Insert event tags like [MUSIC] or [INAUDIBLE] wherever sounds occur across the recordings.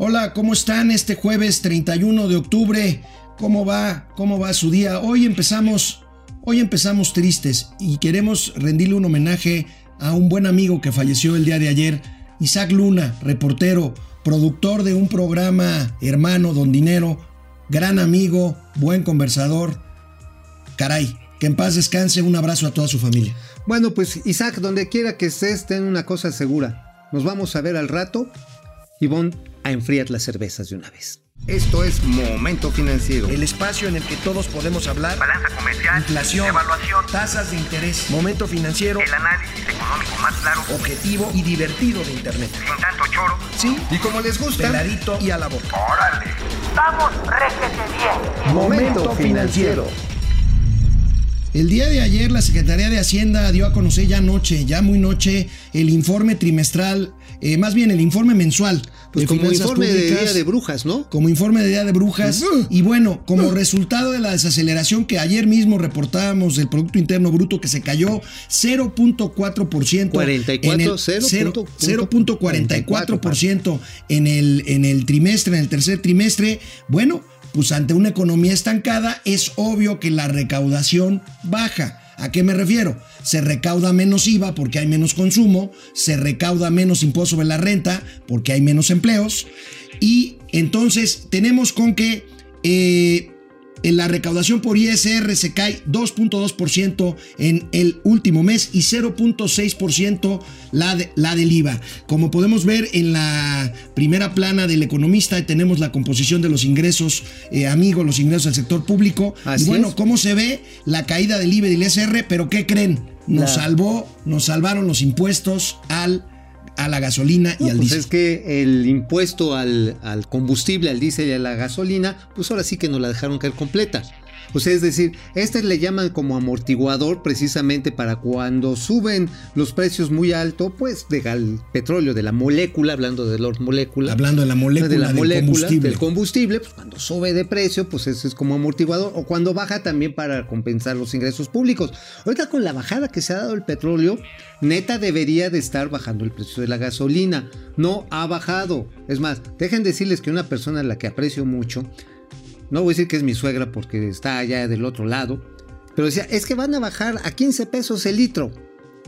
Hola, ¿cómo están este jueves 31 de octubre? ¿Cómo va? ¿Cómo va su día? Hoy empezamos, hoy empezamos tristes y queremos rendirle un homenaje a un buen amigo que falleció el día de ayer, Isaac Luna, reportero, productor de un programa hermano Don Dinero, gran amigo, buen conversador. Caray, que en paz descanse, un abrazo a toda su familia. Bueno, pues Isaac, donde quiera que estés, ten una cosa segura. Nos vamos a ver al rato bon a enfriar las cervezas de una vez. Esto es Momento Financiero. El espacio en el que todos podemos hablar. Balanza comercial. Inflación. Evaluación. Tasas de interés. Momento Financiero. El análisis económico más claro. Objetivo y divertido de Internet. Sin tanto choro. Sí. Y como les gusta. Peladito y a la boca. ¡Órale! ¡Vamos, réjete bien! Momento Financiero. El día de ayer la Secretaría de Hacienda dio a conocer ya noche, ya muy noche, el informe trimestral, eh, más bien el informe mensual. Pues de como informe de Día de Brujas, ¿no? Como informe de Día de Brujas. Y bueno, como resultado de la desaceleración que ayer mismo reportábamos del Producto Interno Bruto que se cayó 0.4%. 44, en el- 0.44%. cero- 0.44% en el, en el trimestre, en el tercer trimestre. Bueno, pues ante una economía estancada es obvio que la recaudación baja. ¿A qué me refiero? Se recauda menos IVA porque hay menos consumo, se recauda menos impuesto sobre la renta porque hay menos empleos y entonces tenemos con que eh, en la recaudación por ISR se cae 2.2% en el último mes y 0.6% la, de- la del IVA. Como podemos ver en la primera plana del economista tenemos la composición de los ingresos, eh, amigos, los ingresos del sector público. Así y bueno, es. ¿cómo se ve la caída del IVA y del ISR? Pero ¿qué creen? Nos salvó, nos salvaron los impuestos al, a la gasolina y No, al pues diésel. es que el impuesto al, al combustible, al diésel y a la gasolina, pues ahora sí que nos la dejaron caer completa. O sea, es decir, este le llaman como amortiguador precisamente para cuando suben los precios muy alto, pues del petróleo, de la molécula, hablando de la molécula. Hablando de la molécula, de la del molécula combustible. del combustible, pues cuando sube de precio, pues eso es como amortiguador, o cuando baja también para compensar los ingresos públicos. Ahorita con la bajada que se ha dado el petróleo, neta debería de estar bajando el precio de la gasolina. No ha bajado. Es más, dejen decirles que una persona a la que aprecio mucho, no voy a decir que es mi suegra porque está allá del otro lado, pero decía, es que van a bajar a 15 pesos el litro.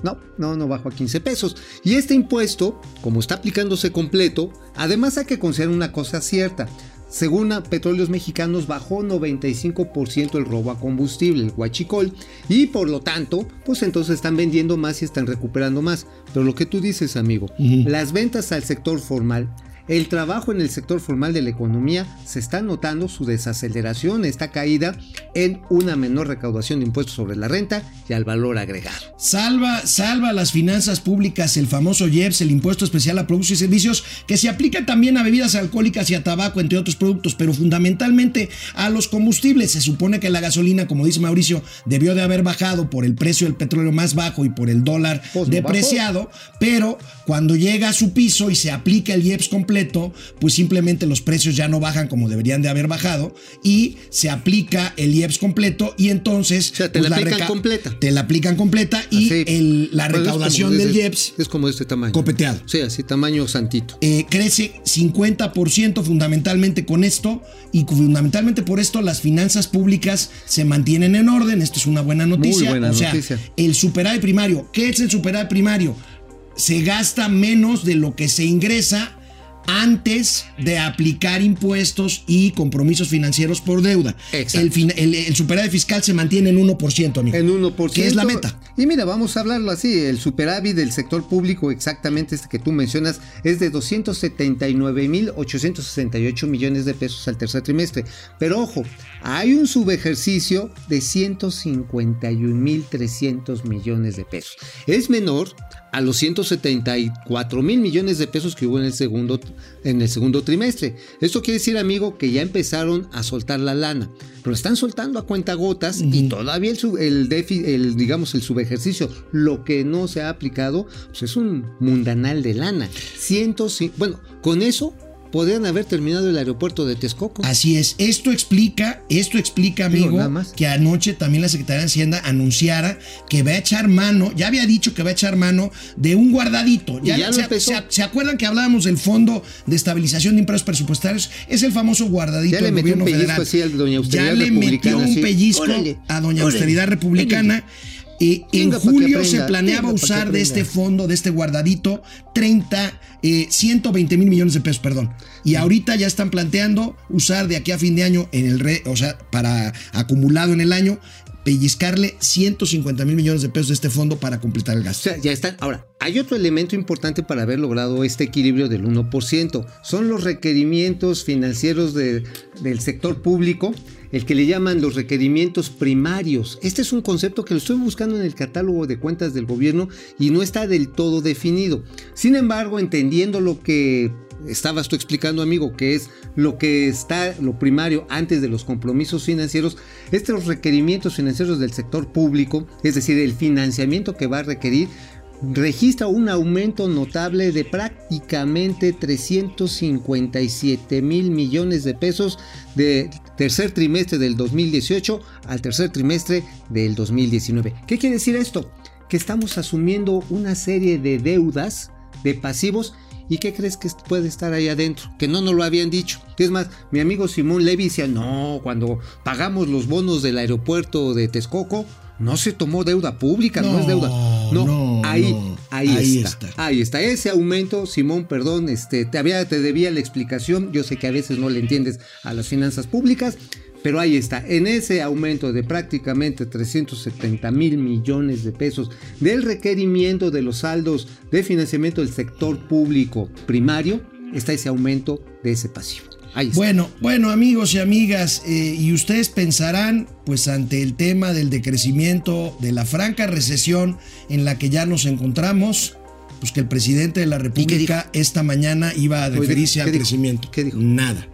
No, no, no bajo a 15 pesos. Y este impuesto, como está aplicándose completo, además hay que considerar una cosa cierta. Según a Petróleos Mexicanos, bajó 95% el robo a combustible, el huachicol, y por lo tanto, pues entonces están vendiendo más y están recuperando más. Pero lo que tú dices, amigo, las ventas al sector formal, el trabajo en el sector formal de la economía, se está notando su desaceleración, esta caída en una menor recaudación de impuestos sobre la renta y al valor agregado. Salva, salva las finanzas públicas el famoso IEPS, el impuesto especial a productos y servicios, que se aplica también a bebidas alcohólicas y a tabaco, entre otros productos, pero fundamentalmente a los combustibles. Se supone que la gasolina, como dice Mauricio, debió de haber bajado por el precio del petróleo más bajo y por el dólar Pues depreciado, pero cuando llega a su piso y se aplica el IEPS completo, pues simplemente los precios ya no bajan como deberían de haber bajado y se aplica el IEPS completo y entonces O sea, te pues, la aplican completa. te la aplican completa y el- la Pues recaudación de del este- IEPS es como de este tamaño. copeteado. Sí, así tamaño santito. eh, crece 50% fundamentalmente con esto y fundamentalmente por esto las finanzas públicas se mantienen en orden. Esto es una buena noticia. buena o sea, noticia. el superávit primario. ¿Qué es el superávit primario? Se gasta menos de lo que se ingresa antes de aplicar impuestos y compromisos financieros por deuda. El superávit fiscal se mantiene en 1%, amigo. En 1%. Que es la meta. Y mira, vamos a hablarlo así. El superávit del sector público, exactamente este que tú mencionas, es de 279.868 millones de pesos al tercer trimestre. Pero ojo, hay un subejercicio de 151.300 millones de pesos. Es menor a los 174 mil millones de pesos que hubo en el segundo en el segundo trimestre. Esto quiere decir, amigo, que ya empezaron a soltar la lana, pero están soltando a cuentagotas y todavía el, sub- el, digamos el subejercicio, lo que no se ha aplicado, pues es un mundanal de lana. 105, bueno, con eso podrían haber terminado el aeropuerto de Texcoco. Así es. Esto explica, esto explica, amigo, más. que anoche también la Secretaría de Hacienda anunciara que va a echar mano, ya había dicho que va a echar mano de un guardadito. Ya lo se, empezó. se- ¿se acuerdan que hablábamos del Fondo de Estabilización de Impuestos Presupuestarios? Es el famoso guardadito Ya le del metió un gobierno pellizco federal. así a Doña Austeridad ya le metió un pellizco Órale, a Doña órale, Austeridad Republicana. Y en julio se planeaba usar de este fondo, de este guardadito, 30, eh, 120 mil millones de pesos, perdón. Y ahorita ya están planteando usar de aquí a fin de año, en el re- o sea, para acumulado en el año, pellizcarle 150 mil millones de pesos de este fondo para completar el gasto. ya están. Ahora, hay otro elemento importante para haber logrado este equilibrio del 1%. Son los requerimientos financieros de- del sector público, el que le llaman los requerimientos primarios. Este es un concepto que lo estoy buscando en el catálogo de cuentas del gobierno y no está del todo definido. Sin embargo, entendiendo lo que estabas tú explicando, amigo, que es lo que está, lo primario antes de los compromisos financieros, estos requerimientos financieros del sector público, es decir, el financiamiento que va a requerir, registra un aumento notable de prácticamente 357 mil millones de pesos de tercer trimestre del 2018 al tercer trimestre del 2019. ¿Qué quiere decir esto? Que estamos asumiendo una serie de deudas, de pasivos, ¿Y qué crees que puede estar ahí adentro? Que no nos lo habían dicho. Es más, mi amigo Simón Levy decía, no, cuando pagamos los bonos del aeropuerto de Texcoco, no se tomó deuda pública, no, No, es deuda. No, no, ahí, no. ahí, Ahí está, está. Ahí está. Ese aumento, Simón, perdón, este, te, había, te debía la explicación. Yo sé que a veces no le entiendes a las finanzas públicas, pero ahí está. En ese aumento de prácticamente 370 mil millones de pesos del requerimiento de los saldos de financiamiento del sector público primario, está ese aumento de ese pasivo. Ahí está. Bueno, bueno amigos y amigas, eh, y ustedes pensarán, pues ante el tema del decrecimiento, de la franca recesión en la que ya nos encontramos, pues que el presidente de la República esta mañana iba a referirse ¿qué al dijo? crecimiento. ¿Qué dijo? Nada.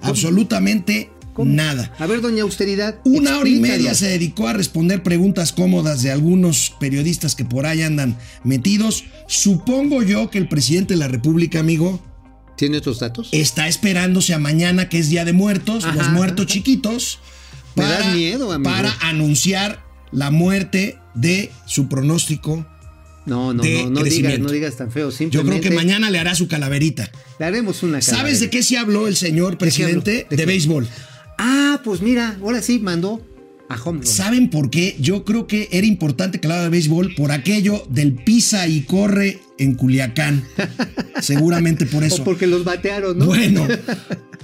Absolutamente ¿Cómo? nada. A ver, doña Austeridad. Una hora y media se dedicó a responder preguntas cómodas de algunos periodistas que por ahí andan metidos. Supongo yo que el presidente de la República, amigo, ¿Tiene otros datos? está esperándose a mañana, que es Día de Muertos, Ajá, los muertos ajá. chiquitos, Me das miedo, amigo. para anunciar la muerte de su pronóstico. No, no, de no, no digas, crecimiento. no digas tan feo. Yo Simplemente creo que mañana le hará su calaverita. le haremos una ¿Sabes calavera. de qué se habló el señor presidente? ¿De béisbol. Ah, pues mira, ahora sí mandó a home run. ¿Saben por qué? Yo creo que era importante que de béisbol por aquello del pisa y corre en Culiacán. [LAUGHS] Seguramente por eso. O porque los batearon, ¿no? Bueno,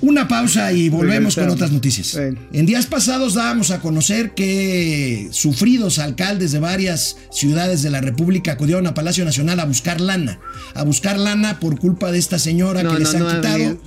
una pausa y volvemos con otras noticias. Bueno. En días pasados dábamos a conocer que sufridos alcaldes de varias ciudades de la República acudieron a Palacio Nacional a buscar lana. A buscar lana por culpa de esta señora No, que les no, han no, quitado.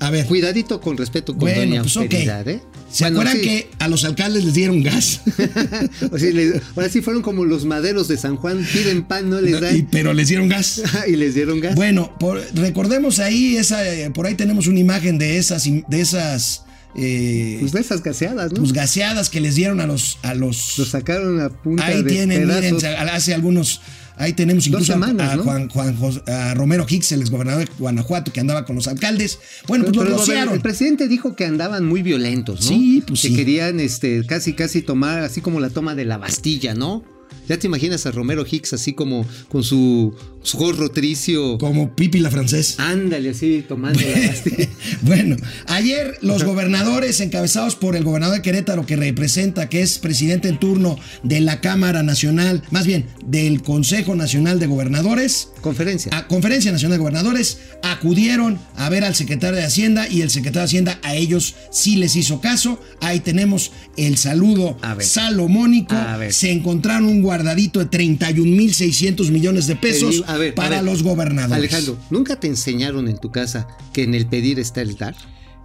A ver, Cuidadito con respeto con bueno, doña pues ok. austeridad, ¿eh? ¿Se Bueno, acuerdan sí. que a los alcaldes les dieron gas? [LAUGHS] O sea, le- ahora sí fueron como los maderos de San Juan, piden pan, no les Y- dan. pero les dieron gas. [LAUGHS] y les dieron gas. Bueno, por- recordemos ahí, esa, eh, por ahí tenemos una imagen de esas, de esas eh, pues de esas gaseadas, ¿no? pues, gaseadas que les dieron a los, a los Los sacaron a punta Ahí de tienen, miren, hace algunos, ahí tenemos incluso a- semanas, a, ¿no? Juan, Juan Jos- a Romero Hicks, el exgobernador de Guanajuato, que andaba con los alcaldes. Bueno, pues Pero, ver, rociaron. el presidente dijo que andaban muy violentos, ¿no? Sí, pues que sí. querían este, casi casi tomar, así como la toma de la Bastilla, ¿no? Ya te imaginas a Romero Hicks así como con su, su gorro tricio. Como Pipi la francés. Ándale, así tomando la [LAUGHS] Bastilla. bueno, ayer los gobernadores encabezados por el gobernador de Querétaro que representa, que es presidente en turno de la Cámara Nacional, más bien del Consejo Nacional de Gobernadores, Conferencia. a Conferencia Nacional de Gobernadores acudieron a ver al secretario de Hacienda y el secretario de Hacienda a ellos sí les hizo caso. Ahí tenemos el saludo A ver. salomónico. A ver. Se encontraron un guardadito de 31.600 millones de pesos digo- a ver, a para ver. los gobernadores. Alejandro, ¿nunca te enseñaron en tu casa que en el pedir está el dar?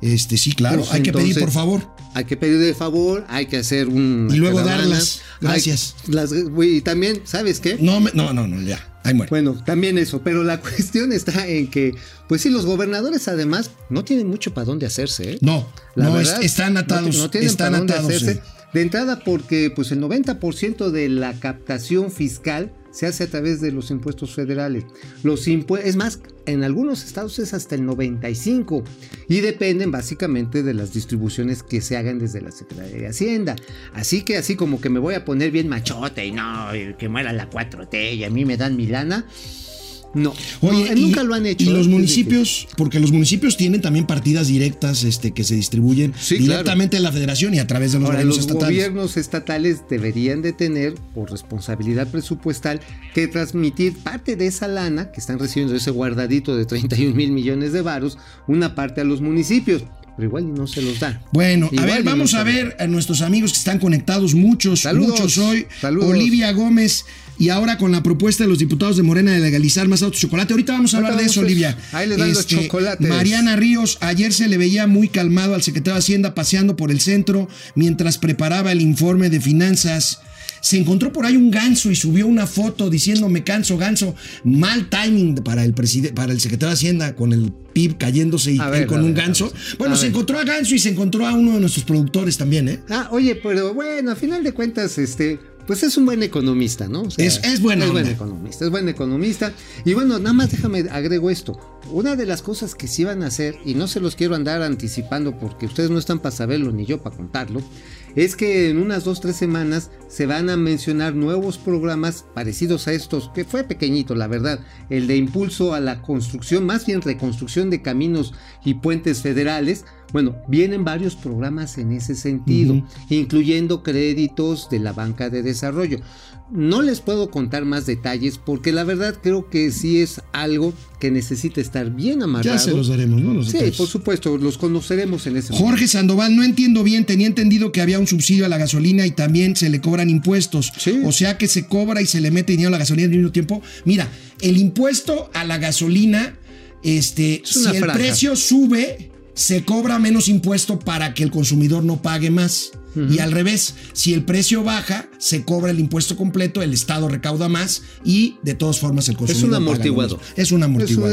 Este sí, claro, Pues hay que pedir por favor. Hay que pedir de favor, hay que hacer un. Y luego darlas. Hay- Gracias. las- y también, ¿sabes qué? No, me- no, no, no, ya. Ahí muere. Bueno, también eso, pero la [LAUGHS] cuestión está en que, pues sí, los gobernadores además no tienen mucho para dónde hacerse, ¿eh? no, La no, verdad, es- están atados. No, tienen están para dónde hacerse. sí. De entrada porque pues el 90% de la captación fiscal se hace a través de los impuestos federales. Los impue- es más, en algunos estados es hasta el 95 y dependen básicamente de las distribuciones que se hagan desde la Secretaría de Hacienda. Así que así como que me voy a poner bien machote y no, que muera la 4T y a mí me dan mi lana. No, Oye, no, y- nunca lo han hecho. Y ¿eh? los Es municipios, porque los municipios tienen también partidas directas este, que se distribuyen Sí, claro. directamente en la federación y a través de los Ahora, gobiernos los estatales. gobiernos estatales deberían de tener, por responsabilidad presupuestal, que transmitir parte de esa lana que están recibiendo, ese guardadito de 31 mil millones de varos, una parte a los municipios, pero igual no se los dan. Bueno, a ver, no vamos a los ver a nuestros amigos que están conectados, muchos, Saludos, muchos hoy. saludos. Olivia Gómez, y ahora con la propuesta de los diputados de Morena de legalizar más autos chocolate. Ahorita vamos a hablar de eso, Olivia. Ahí les dan los chocolates. Mariana Ríos, ayer se le veía muy calmado al secretario de Hacienda paseando por el centro mientras preparaba el informe de finanzas. Se encontró por ahí un ganso y subió una foto diciendo me canso, ganso. Mal timing para el presidente, para el secretario de Hacienda con el PIB cayéndose y él con un ver, ganso. Bueno, se ver. encontró a Ganso y se encontró a uno de nuestros productores también, ¿eh? Ah, oye, pero bueno, a final de cuentas, este, pues es un buen economista, ¿no? O sea, Es- es buena Es buen economista, es buen economista. Y bueno, nada más déjame agrego esto. Una de las cosas que sí van a hacer, y no se los quiero andar anticipando porque ustedes no están para saberlo ni yo para contarlo, es que en unas dos, tres semanas se van a mencionar nuevos programas parecidos a estos, que fue pequeñito, la verdad, el de impulso a la construcción, más bien reconstrucción de caminos y puentes federales. Bueno, vienen varios programas en ese sentido, incluyendo créditos de la banca de desarrollo. No les puedo contar más detalles porque la verdad creo que sí es algo que necesita estar bien amarrado. Ya se los daremos, ¿no? Los Sí, detalles. por supuesto, los conoceremos en ese momento. Jorge Sandoval, no entiendo bien, tenía entendido que había un subsidio a la gasolina y también se le cobran impuestos. Sí. O sea que se cobra y se le mete dinero a la gasolina al mismo tiempo. Mira, el impuesto a la gasolina, este, Es si el franja. precio sube, se cobra menos impuesto para que el consumidor no pague más. Y al revés, si el precio baja, se cobra el impuesto completo, el Estado recauda más y de todas formas el consumidor. Es un amortiguador. Es un-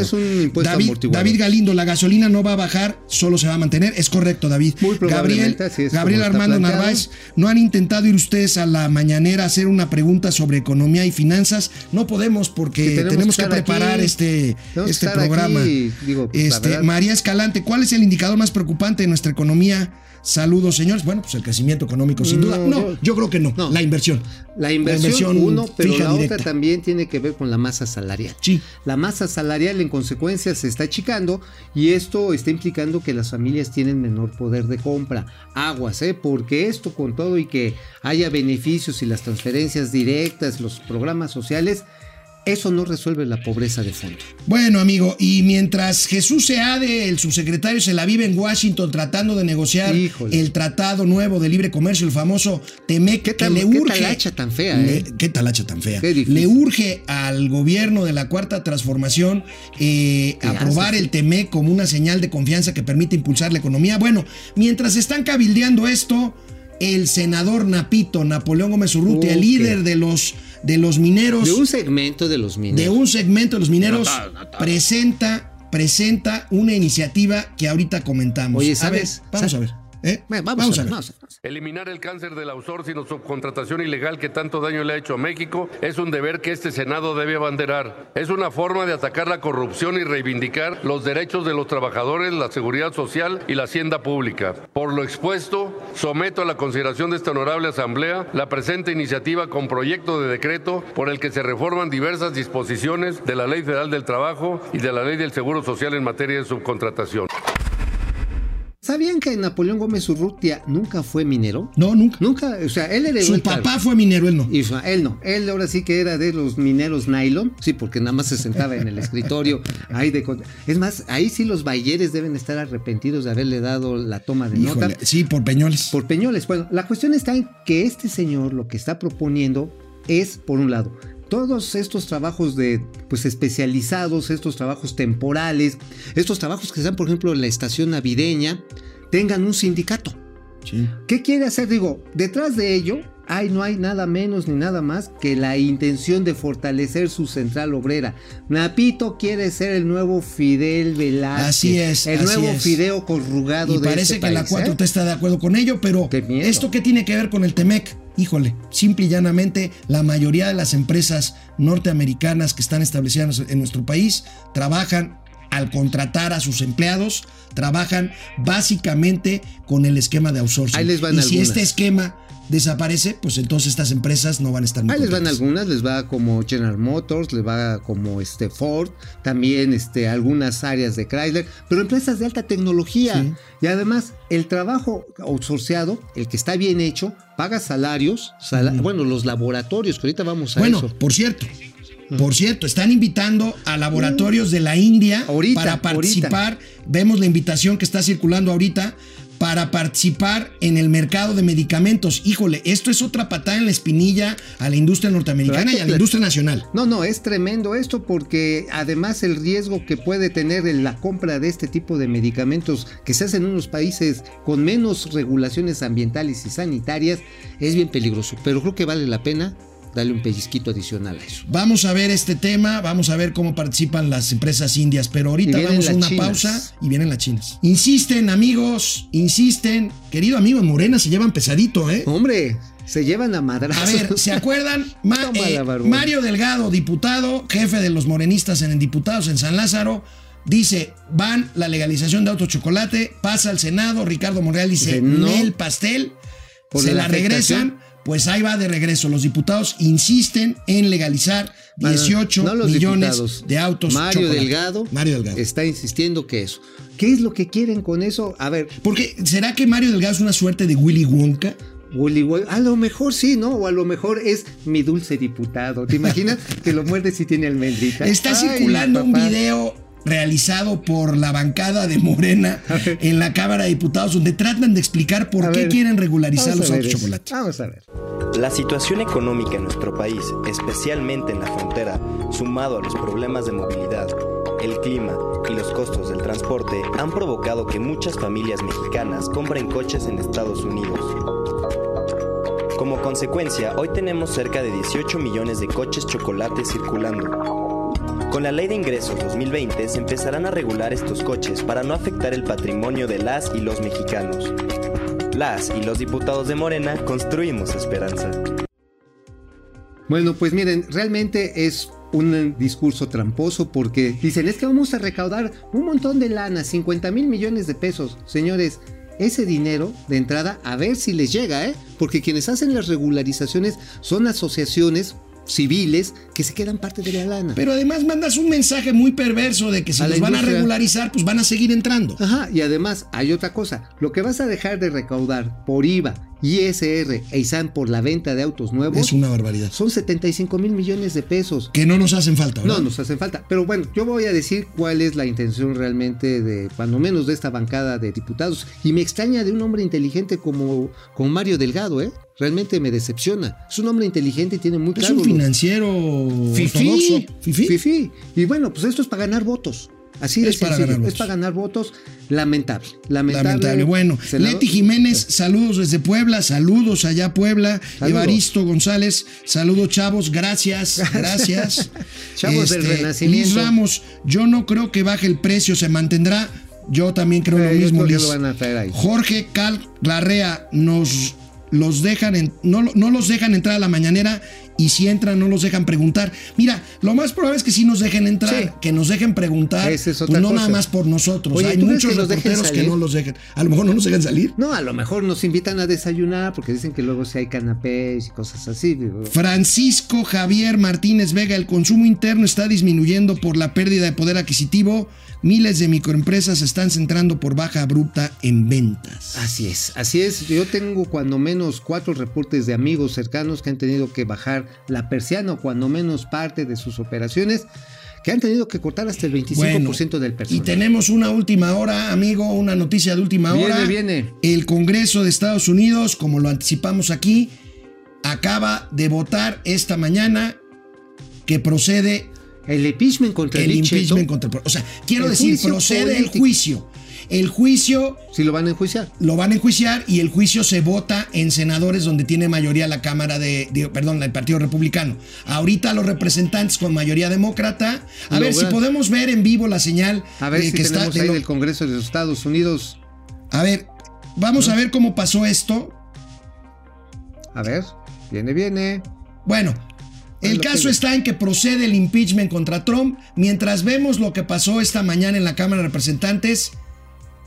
es un impuesto David, Galindo, la gasolina no va a bajar, solo se va a mantener. Es correcto, David. Muy Gabriel, es Gabriel Armando planteado. Narváez, ¿no han intentado ir ustedes a la mañanera a hacer una pregunta sobre economía y finanzas? No podemos porque tenemos tenemos, que preparar aquí. este, este programa. aquí, digo, pues, este. María Escalante, ¿cuál es el indicador más preocupante de nuestra economía? Saludos, señores. Bueno, pues el crecimiento económico, sin No, duda. No, no. yo creo que no. No. La inversión. La inversión, uno, pero fija la directa. otra también tiene que ver con la masa salarial. Sí. La masa salarial en consecuencia se está achicando y esto está implicando que las familias tienen menor poder de compra. Aguas, ¿eh? Porque esto con todo y que haya beneficios y las transferencias directas, los programas sociales, eso no resuelve la pobreza de fondo. Bueno, amigo, y mientras Jesús Seade, el subsecretario, se la vive en Washington tratando de negociar Híjole. el tratado nuevo de libre comercio, el famoso TEMEC, ¿Qué que le qué urge. talacha tan fea, le- eh? Qué talacha tan fea. Qué le urge al gobierno de la Cuarta Transformación eh, ¿Qué aprobar haces? el TEMEC como una señal de confianza que permite impulsar la economía. Bueno, mientras están cabildeando esto, el senador Napito, Napoleón Gómez Urrutia, el Ok. líder de los, de los mineros De un segmento de los mineros. de un segmento de los mineros No no presenta presenta una iniciativa que ahorita comentamos. Oye, A ¿sabes? ver, vamos a ver. ¿Eh? Vamos, a ver. vamos a ver. Eliminar el cáncer del outsourcing o subcontratación ilegal que tanto daño le ha hecho a México es un deber que este Senado debe abanderar. Es una forma de atacar la corrupción y reivindicar los derechos de los trabajadores, la seguridad social y la hacienda pública. Por lo expuesto, someto a la consideración de esta honorable Asamblea la presente iniciativa con proyecto de decreto por el que se reforman diversas disposiciones de la Ley Federal del Trabajo y de la Ley del Seguro Social en materia de subcontratación. ¿Sabían que Napoleón Gómez Urrutia nunca fue minero? No, nunca. Nunca, o sea, él heredó Su el cargo. papá fue minero, él no. Y él no, él ahora sí que era de los mineros nylon, sí, porque nada más se sentaba en el escritorio. [LAUGHS] Ahí de, es más, ahí sí los bayeres deben estar arrepentidos de haberle dado la toma de Híjole, nota sí, por Peñoles. por Peñoles. Bueno, la cuestión está en que este señor lo que está proponiendo es, por un lado, todos estos trabajos de pues especializados, estos trabajos temporales, estos trabajos que están, por ejemplo, en la estación navideña, tengan un sindicato. Sí. ¿Qué quiere hacer? Digo, detrás de ello hay, no hay nada menos ni nada más que la intención de fortalecer su central obrera. Napito quiere ser el nuevo Fidel Velázquez. Así es, El así nuevo es. Fideo corrugado Y de parece este que la país, 4T ¿eh? está de acuerdo con ello, pero. ¿esto qué tiene que ver con el TEMEC? Híjole, simple y llanamente, la mayoría de las empresas norteamericanas que están establecidas en nuestro país trabajan al contratar a sus empleados, trabajan básicamente con el esquema de outsourcing. Ahí les van y si este esquema desaparece, pues entonces estas empresas no van a estar muy Ahí les van algunas, les va como General Motors, les va como este Ford, también este, algunas áreas de Chrysler, pero empresas de alta tecnología. Sí. Y además, el trabajo outsourceado, el que está bien hecho, paga salarios, sala- bueno, los laboratorios, que ahorita vamos a Bueno, eso. por cierto, por cierto, están invitando a laboratorios de la India Ahorita, para participar. Vemos la invitación que está circulando ahorita para participar en el mercado de medicamentos. Híjole, esto es otra patada en la espinilla a la industria norteamericana y a la industria nacional. No, no, es tremendo esto porque además el riesgo que puede tener en la compra de este tipo de medicamentos que se hacen en unos países con menos regulaciones ambientales y sanitarias es bien peligroso, pero creo que vale la pena darle un pellizquito adicional a eso. Vamos a ver este tema, vamos a ver cómo participan las empresas indias, pero ahorita las una chinas. pausa y vienen las chinas. Insisten, amigos, insisten. Querido amigo, en Morena se llevan pesadito, ¿eh? Hombre, se llevan a madrazos. A ver, ¿se acuerdan? [LAUGHS] Ma- eh. Mario Delgado, diputado, jefe de los morenistas en diputados en San Lázaro, dice, van la legalización de autochocolate, pasa al Senado, Ricardo Monreal dice, no. el pastel, Por se la la regresan. Pues ahí va de regreso. Los diputados insisten en legalizar 18 No los millones diputados. de autos Mario chocolate. Delgado, Mario Delgado. está insistiendo que eso. ¿Qué es lo que quieren con eso? A ver, Porque, ¿será que Mario Delgado es una suerte de Willy Wonka? Willy Wonka, a lo mejor sí, ¿no? O a lo mejor es mi dulce diputado. ¿Te imaginas [LAUGHS] que lo muerdes y tiene almendrita? Está Ay, circulando un video realizado por la bancada de Morena [LAUGHS] en la Cámara de Diputados donde tratan de explicar por A qué ver, quieren regularizar los autos eso. chocolate. Vamos a ver. La situación económica en nuestro país, especialmente en la frontera, sumado a los problemas de movilidad, el clima y los costos del transporte, han provocado que muchas familias mexicanas compren coches en Estados Unidos. Como consecuencia, hoy tenemos cerca de 18 millones de coches chocolate circulando. Con la Ley de Ingresos 2020 se empezarán a regular estos coches para no afectar el patrimonio de las y los mexicanos. Las y los diputados de Morena construimos esperanza. Bueno, pues miren, realmente es un discurso tramposo porque dicen, es que vamos a recaudar un montón de lana, 50 mil millones de pesos. Señores, ese dinero de entrada, a ver si les llega, ¿eh? Porque quienes hacen las regularizaciones son asociaciones civiles que se quedan parte de la lana. Pero además mandas un mensaje muy perverso de que si A los van a regularizar, pues van a seguir entrando. Ajá, y además hay otra cosa, lo que vas a dejar de recaudar por IVA, ISR e ISAN por la venta de autos nuevos Es una barbaridad. son 75 mil millones de pesos. Que no nos hacen falta, ¿verdad? No, nos hacen falta. Pero bueno, yo voy a decir cuál es la intención realmente de, cuando menos de esta bancada de diputados. Y me extraña de un hombre inteligente como, como Mario Delgado, ¿eh? Realmente me decepciona. Es un hombre inteligente y tiene muy Es claro. un lo- financiero Fifí. Fifí. Fifí. Y bueno, pues esto es para ganar votos. Así de Es para ganar votos. Es para ganar votos. Lamentable. Lamentable. Lamentable. Bueno, Leti Jiménez, saludos desde Puebla, saludos allá Puebla. Saludos. Evaristo González, saludos chavos, gracias, [LAUGHS] gracias. Este, [LAUGHS] Chavos del Renacimiento. Liz Ramos, yo no creo que baje el precio, se mantendrá. Yo también creo Eh, lo yo mismo, creo Liz. lo van a traer ahí. Jorge Cal Larrea, nos los dejan en- no, no los dejan entrar a la mañanera y si entran no los dejan preguntar. Mira, lo más probable es que sí nos dejen entrar, Sí. que nos dejen preguntar, es pues no cosa. nada más por nosotros. Oye, Hay ¿tú crees muchos que reporteros que no los dejan. A lo mejor no nos dejan salir. No, a lo mejor nos invitan a desayunar porque dicen que luego sí hay canapés y cosas así. Francisco Javier Martínez Vega, el consumo interno está disminuyendo por la pérdida de poder adquisitivo. Miles de microempresas se están centrando por baja abrupta en ventas. Así es, así es. Yo tengo cuando menos cuatro reportes de amigos cercanos que han tenido que bajar la persiana o cuando menos parte de sus operaciones, que han tenido que cortar hasta el 25% del y personal. tenemos una última hora, amigo, una noticia de última Viene, hora. viene. El Congreso de Estados Unidos, como lo anticipamos aquí, acaba de votar esta mañana que procede El impeachment contra el Cheto, impeachment contra el- O sea, quiero El decir, procede el juicio. El juicio si lo van a enjuiciar. lo van a enjuiciar y el juicio se vota en senadores donde tiene mayoría la Cámara de, de- perdón, el Partido Republicano. Ahorita los representantes con mayoría demócrata. A Lo ver si podemos ver en vivo la señal A ver de si que está tenemos de ahí lo- del Congreso de los Estados Unidos. A ver, vamos a ver cómo pasó esto. A ver. Viene, viene. Bueno, el caso está en que procede el impeachment contra Trump. Mientras vemos lo que pasó esta mañana en la Cámara de Representantes,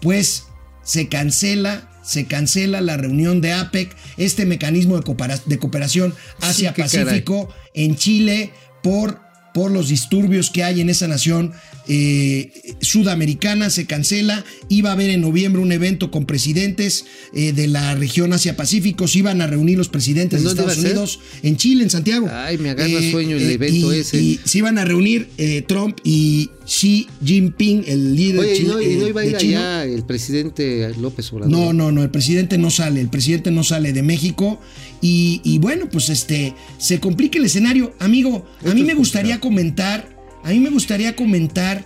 pues se cancela, se cancela la reunión de APEC, este mecanismo de, coopera- de cooperación Asia qué caray. Pacífico en Chile por, por los disturbios que hay en esa nación eh, sudamericana, se cancela. Iba a haber en noviembre un evento con presidentes eh, de la región Asia Pacífico, se iban a reunir los presidentes ¿En de Estados? Unidos en Chile, en Santiago. Ay, me agarra sueño el evento y- ese. Y se iban a reunir eh, Trump y Xi Jinping, el líder Oye, ¿y no, y no eh, iba a ir allá el presidente López Obrador? No, no, no, el presidente no sale, el presidente no sale de México y, y bueno, pues este, se complica el escenario. Amigo, a mí me gustaría comentar, a mí me gustaría comentar,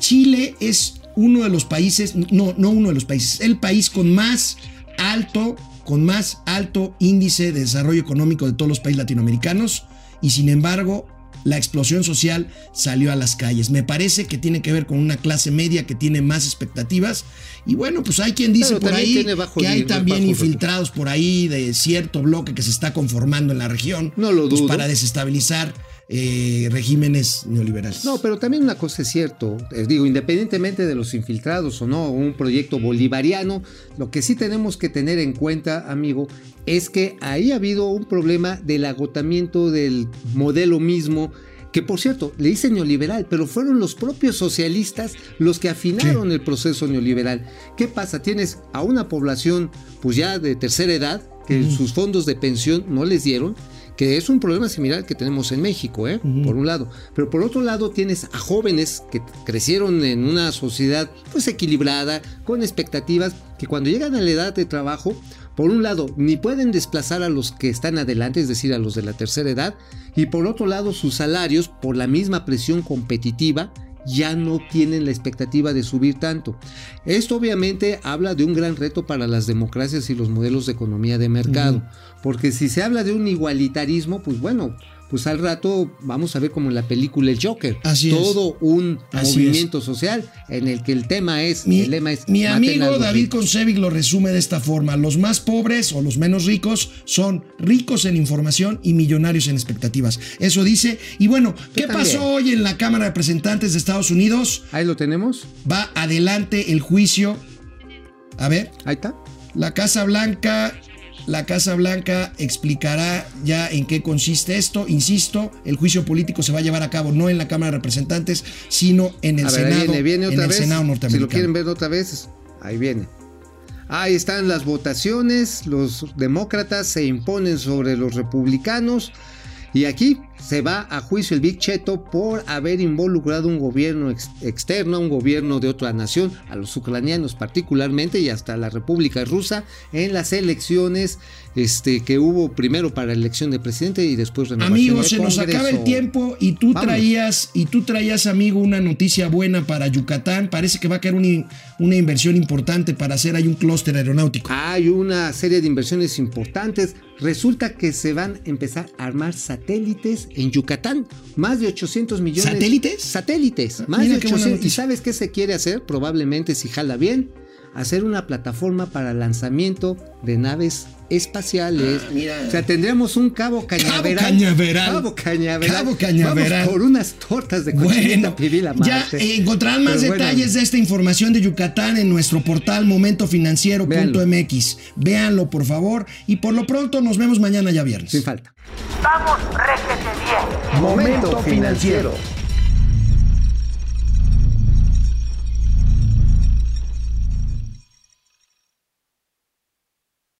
Chile es uno de los países, no, no uno de los países, el país con más alto, con más alto índice de desarrollo económico de todos los países latinoamericanos y sin embargo la explosión social salió a las calles. Me parece que tiene que ver con una clase media que tiene más expectativas. Y bueno, pues hay quien dice por ahí que hay también infiltrados por ahí de cierto bloque que se está conformando en la región. No lo pues, dudo. para desestabilizar eh, regímenes neoliberales. No, pero también una cosa es cierto, eh, digo, independientemente de los infiltrados o no, un proyecto bolivariano, lo que sí tenemos que tener en cuenta, amigo, es que ahí ha habido un problema del agotamiento del modelo mismo, que por cierto, le dicen neoliberal, pero fueron los propios socialistas los que afinaron el proceso neoliberal. ¿Qué pasa? Tienes a una población pues ya de tercera edad, que sus fondos de pensión no les dieron, que es un problema similar que tenemos en México, ¿eh? por un lado. Pero por otro lado tienes a jóvenes que crecieron en una sociedad pues equilibrada, con expectativas, que cuando llegan a la edad de trabajo, por un lado, ni pueden desplazar a los que están adelante, es decir, a los de la tercera edad, y por otro lado, sus salarios, por la misma presión competitiva, ya no tienen la expectativa de subir tanto. Esto obviamente habla de un gran reto para las democracias y los modelos de economía de mercado, porque si se habla de un igualitarismo, pues bueno, pues al rato vamos a ver como en la película El Joker, Así es. todo un Así movimiento social en el que el tema es, Mi, el lema es mi "Maten a amigo David ricos". Concevic lo resume de esta forma. Los más pobres o los menos ricos son ricos en información y millonarios en expectativas. Eso dice. Y bueno, ¿qué pasó hoy en la Cámara de Representantes de Estados Unidos? Ahí lo tenemos, Va adelante el juicio. A ver, ahí está. la Casa Blanca, la Casa Blanca explicará ya en qué consiste esto. Insisto, el juicio político se va a llevar a cabo no en la Cámara de Representantes, sino en el A ver, ahí Senado, viene, viene en otra el vez. Senado Si lo quieren ver otra vez, ahí viene. Ahí están las votaciones, los demócratas se imponen sobre los republicanos y aquí se va a juicio el Big Cheto por haber involucrado un gobierno ex- externo, un gobierno de otra nación, a los ucranianos particularmente y hasta la República Rusa en las elecciones este, que hubo primero para la elección de presidente y después renovación Amigo, de se nos acaba el tiempo y tú traías y tú traías, amigo, una noticia buena para Yucatán. Parece que va a caer una, una inversión importante para hacer ahí un clúster aeronáutico. Hay una serie de inversiones importantes. Resulta que se van a empezar a armar satélites en Yucatán. Más de 800 millones. ¿Satélites? Satélites. Más Mira de qué buena 800. ¿Y sabes qué se quiere hacer? Probablemente, si jala bien, hacer una plataforma para lanzamiento de naves espaciales. Ah, mira. O sea, tendríamos un cabo cañaveral. Cañaveral. Cabo cañaveral. Cabo Cañaveral. Vamos por unas tortas de cochinita Bueno, pibil a ya Marte. eh, encontrarán más Pero bueno, detalles de esta información de Yucatán en nuestro portal momentofinanciero.mx. Véanlo, por favor. Y por lo pronto nos vemos mañana ya viernes. Sin falta. Vamos, réjete bien. Momento financiero.